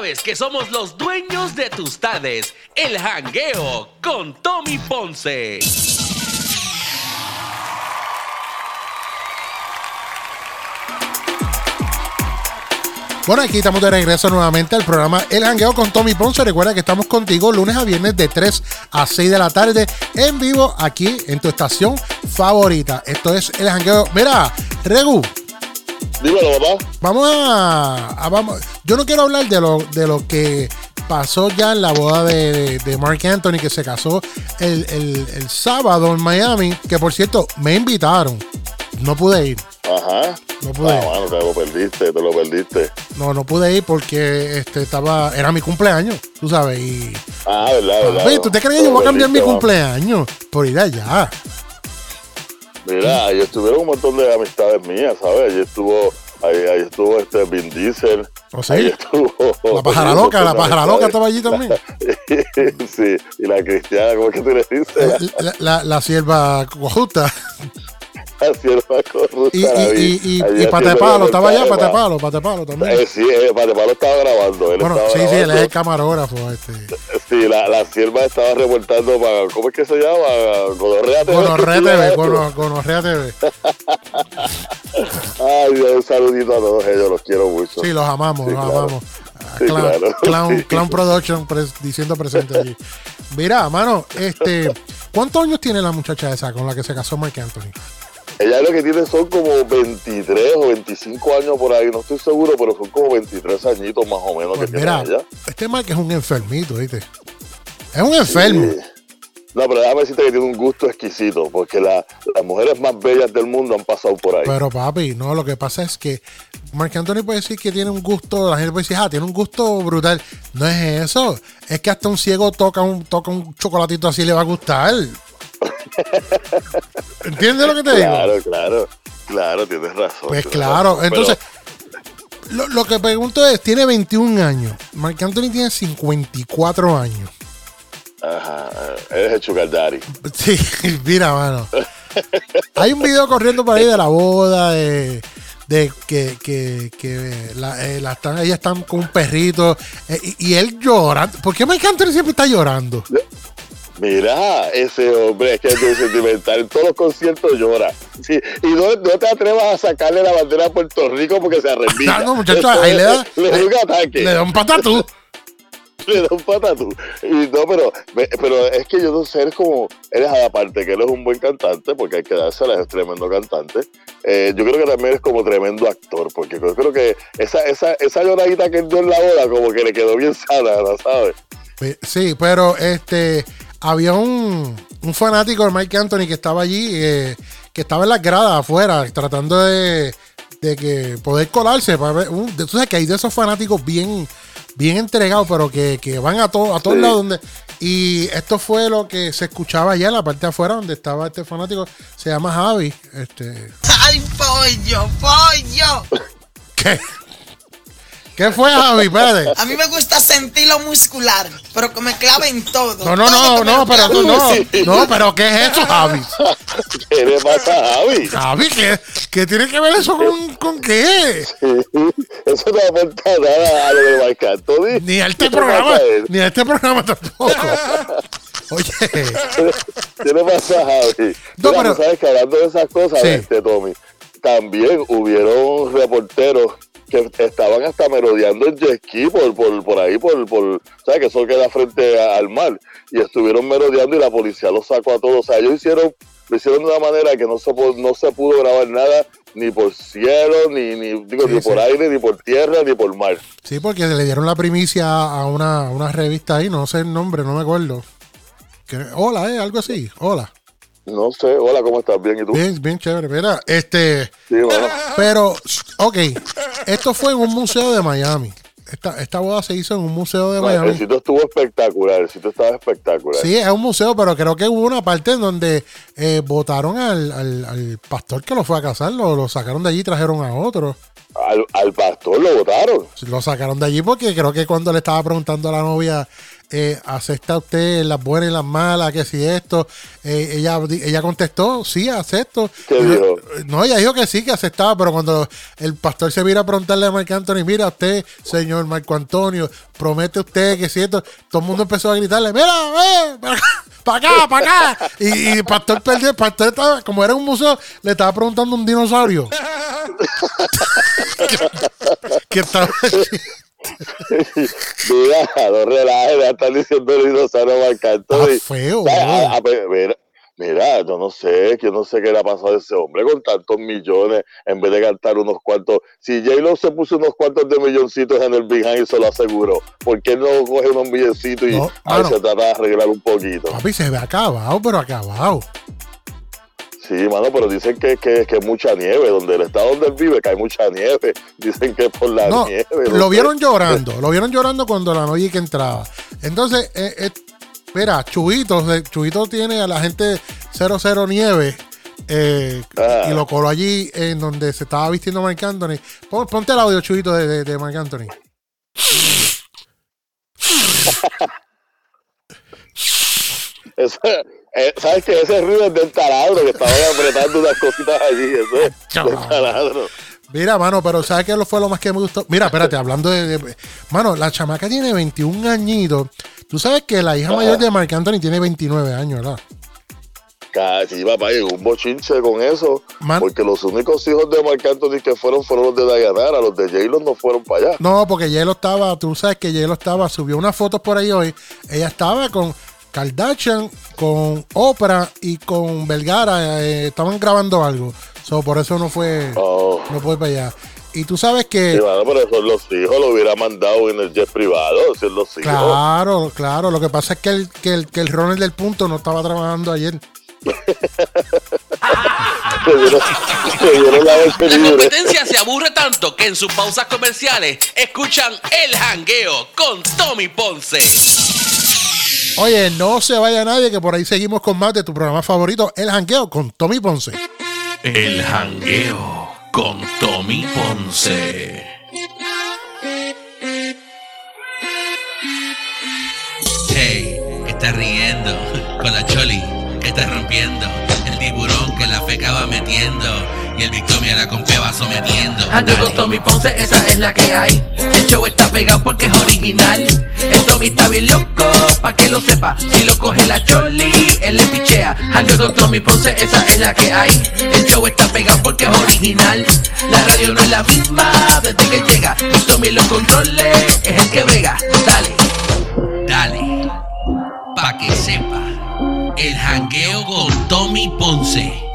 sabes que somos los dueños de tus tardes. El jangueo con Tommy Ponce. Bueno, aquí estamos de regreso nuevamente al programa El Jangueo con Tommy Ponce. Recuerda que estamos contigo lunes a viernes de 3 a 6 de la tarde en vivo aquí en tu estación favorita. Esto es El Jangueo. Mira, Regu. Dímelo, papá. Vamos a, a- vamos. Yo no quiero hablar de lo, de lo que pasó ya en la boda de, de Mark Anthony, que se casó el, el- el sábado en Miami. Que por cierto, me invitaron. No pude ir. Ajá. No pude. Ah, mano, te lo perdiste, te lo perdiste. No, no pude ir porque este estaba. Era mi cumpleaños, tú sabes. Y. Ah, verdad, verdad. ¿tú te crees que yo voy a cambiar mi cumpleaños? Por ir allá. Mira, ahí estuvieron un montón de amistades mías, ¿sabes? Ahí estuvo, ahí, ahí estuvo este Vin Diesel. ¿O sí? Ahí estuvo. La pájara loca, la pájara loca estaba allí también. sí, y la cristiana, ¿cómo es que tú le dices? La, la, la sierva justa. La sierva corrupta. Y, y, y, y, Ahí y Pate haciendo Palo, estaba allá reportaje, Pate pa- Palo, Pate Palo también. Eh, sí, eh, Pate Palo estaba grabando. Él Bueno, estaba sí, sí, él es el camarógrafo. Este. Sí, la, la sierva estaba reportando para, ¿cómo es que se llama? Gonorrea TV. Gonorrea TV, gono- Gonorrea TV. Ay, Dios, un saludito a todos ellos, los quiero mucho. Sí, los amamos, Sí, los claro. amamos. Sí, Clown, claro. Clown, Sí. Clown Production pres- diciendo presente allí. Mira, mano, este, ¿cuántos años tiene la muchacha esa con la que se casó Mark Anthony? Ella lo que tiene son como 23 o 25 años por ahí, no estoy seguro, pero son como 23 añitos más o menos Pues que tiene mira, ella. este Mark es un enfermito, ¿viste? Es un enfermo. Sí. No, pero déjame decirte que tiene un gusto exquisito, porque la- las mujeres más bellas del mundo han pasado por ahí. Pero papi, no, lo que pasa es que Marc Anthony puede decir que tiene un gusto, la gente puede decir, ah, tiene un gusto brutal. No es eso, es que hasta un ciego toca un, toca un chocolatito así y le va a gustar. ¿Entiendes lo que te digo? claro, claro, claro, tienes razón. Pues tienes claro, razón, entonces, lo, lo que pregunto es, tiene 21 años, Marc Anthony tiene 54 años. Ajá, eres el sugar daddy. Sí, mira, mano. Hay un video corriendo por ahí de la boda, de, de que, que, que la, eh, la están, ellas están con un perrito eh, y, y él llora. ¿Por qué Mike Anthony siempre está llorando? Mira, ese hombre es que es muy sentimental. En todos los conciertos llora. Sí, y no, no te atrevas a sacarle la bandera a Puerto Rico porque se arremilla. Ah, no, muchacho, ahí le da, le da un ataque. le da un patatú. Le da un patatú. Y no, pero, pero es que yo no sé, eres como, eres aparte que él es un buen cantante, porque hay que dársela, es tremendo cantante. Eh, yo creo que también es como tremendo actor, porque yo creo que esa, esa, esa lloradita que dio en la boda, como que le quedó bien sana, ¿no sabes? Pues, Sí, pero este había un, un fanático de Mike Anthony que estaba allí, eh, que estaba en las gradas afuera, tratando de, de que poder colarse. Para ver, un- tú sabes que hay de esos fanáticos bien, bien entregados, pero que, que van a, to- a todos Sí. lados. donde Y esto fue lo que se escuchaba allá en la parte de afuera, donde estaba este fanático. Se llama Javi. Este, ¡Ay, pollo, pollo! ¿Qué? ¿Qué fue, Javi? Espérate. A mí me gusta sentirlo muscular, pero que me claven todo. No, no, todo no, no, pero tú no. No, pero ¿qué es eso, Javi? ¿Qué le pasa a Javi? Javi, ¿qué, qué tiene que ver eso con, con qué? Eso no aporta nada a lo de Marc Anthony. Ni a este ¿Qué le programa, ni a este programa tampoco. Oye, ¿Qué le pasa a Javi? No, Mira, pero- tú sabes que hablando de esas cosas, Sí. este, Tommy, también hubieron reporteros que estaban hasta merodeando en jet ski por, por, por ahí, por, por, ¿sabes? Que eso queda frente a- al mar. Y estuvieron merodeando y la policía los sacó a todos. O sea, ellos hicieron, lo hicieron de una manera que no se, no se pudo grabar nada, ni por cielo, ni, ni, digo, Sí, ni por aire, ni por tierra, ni por mar. sí, porque le dieron la primicia a una, a una revista ahí, no sé el nombre, no me acuerdo. Que- hola, eh, algo así, hola. No sé, hola, ¿cómo estás? ¿Bien? ¿Y tú? Bien, bien chévere. Mira, este, Sí, bueno. pero, ok, esto fue en un museo de Miami. Esta, esta boda se hizo en un museo de No, el Miami. sitio estuvo espectacular, el sitio estaba espectacular. Sí, es un museo, pero creo que hubo una parte en donde eh, votaron al, al- al pastor que lo fue a casar, lo, lo sacaron de allí y trajeron a otro. Al, al pastor lo votaron. Lo sacaron de allí porque creo que cuando le estaba preguntando a la novia, eh, ¿acepta usted las buenas y las malas? Que si esto, eh, ella, ella contestó, sí, acepto. ¿Qué Y- dijo? No, ella dijo que sí, que aceptaba, pero cuando el pastor se mira a preguntarle a Marco Antonio, mira usted, señor Marco Antonio, promete usted que si esto, todo el mundo empezó a gritarle, mira, eh, para acá, para acá. Y, y el pastor perdió, el pastor estaba, como era un museo, le estaba preguntando a un dinosaurio. que estaba Mira, no relajes, ya están diciendo el dinosaurio marcando. Está feo, ah, bro. mira, mira, yo no sé, yo no sé qué le ha pasado a ese hombre con tantos millones en vez de cantar unos cuantos. Si J-Lo se puso unos cuantos de milloncitos en el behind y se lo aseguró, ¿por qué no coge unos billecitos y No, ahí se trata de arreglar un poquito? Papi, se ve acabado, pero acabado. Sí, mano, pero dicen que, que, que mucha nieve, donde el estado donde él vive, que hay mucha nieve. Dicen que es por la No, nieve. no lo vieron llorando, lo vieron llorando cuando la novia que entraba. Entonces, eh, eh, mira, Chubito, eh, Chubito tiene a la gente 00 Nieve eh, Ah. y lo coló allí en donde se estaba vistiendo Marc Anthony. Pon- ponte el audio, Chubito, de, de, de Marc Anthony. Eso, eh, ¿Sabes qué? Ese ruido es del taladro que estaban apretando unas cositas allí. Eso es del taladro. Mira, mano, pero ¿sabes qué fue lo más que me gustó? Mira, espérate, hablando de, de- Mano, la chamaca tiene 21 añitos. Tú sabes que la hija Ajá. mayor de Marc Anthony tiene 29 años, ¿verdad? Casi, papá, llegó un bochinche con eso. Man- Porque los únicos hijos de Marc Anthony que fueron fueron los de Dayanara. Los de J-Lo no fueron para allá. No, porque Yelo estaba, tú sabes que Yelo estaba, subió unas fotos por ahí hoy. Ella estaba con Kardashian, con Oprah y con Vergara. eh, estaban grabando algo. So, por eso no fue, Oh. no fue para allá. Y tú sabes que, Sí, pero eso los hijos lo hubiera mandado en el jet privado. Si es los hijos. claro, claro. Lo que pasa es que el, que el, que el runner del punto no estaba trabajando ayer. Se dieron, se dieron la La competencia se aburre tanto que en sus pausas comerciales escuchan El Jangueo con Tommy Ponce. Oye, no se vaya nadie, que por ahí seguimos con más de tu programa favorito, El Jangueo, con Tommy Ponce. El Jangueo con Tommy Ponce. Hey, que está riendo con la Choli que está rompiendo, el tiburón que la feca va metiendo y el Victoria la compé va sometiendo. Ando con Tommy Ponce, esa es la que hay. El show está pegado porque es original. El Tommy está bien loco, pa' que lo sepa. Si lo coge la Choli, él le pichea. Ando con Tommy Ponce, esa es la que hay. El show está pegado porque es original. La radio no es la misma desde que llega. Y Tommy los controles, es el que brega. Dale. Dale, pa' que sepa, el jangueo con Tommy Ponce.